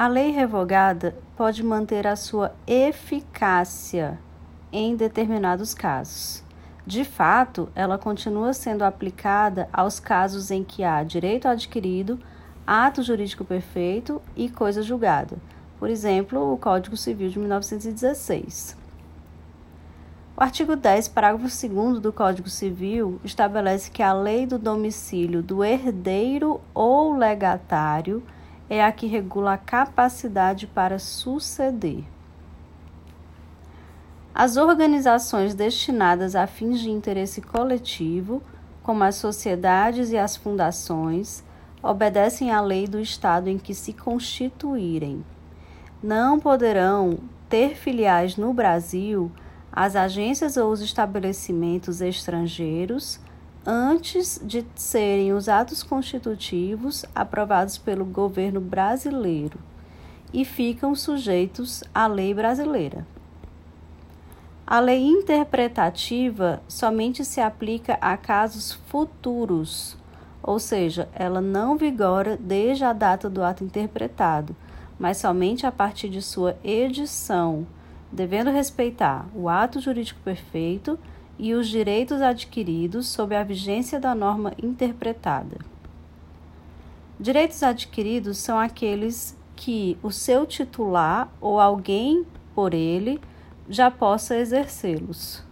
A lei revogada pode manter a sua eficácia em determinados casos. De fato, ela continua sendo aplicada aos casos em que há direito adquirido, ato jurídico perfeito e coisa julgada. Por exemplo, o Código Civil de 1916. O artigo 10, parágrafo 2 do Código Civil estabelece que a lei do domicílio do herdeiro ou legatário é a que regula a capacidade para suceder. As organizações destinadas a fins de interesse coletivo, como as sociedades e as fundações, obedecem à lei do Estado em que se constituírem. Não poderão ter filiais no Brasil as agências ou os estabelecimentos estrangeiros antes de serem os atos constitutivos aprovados pelo governo brasileiro e ficam sujeitos à lei brasileira. A lei interpretativa somente se aplica a casos futuros, ou seja, ela não vigora desde a data do ato interpretado, mas somente a partir de sua edição, devendo respeitar o ato jurídico perfeito e os direitos adquiridos sob a vigência da norma interpretada. Direitos adquiridos são aqueles que o seu titular ou alguém por ele já possa exercê-los.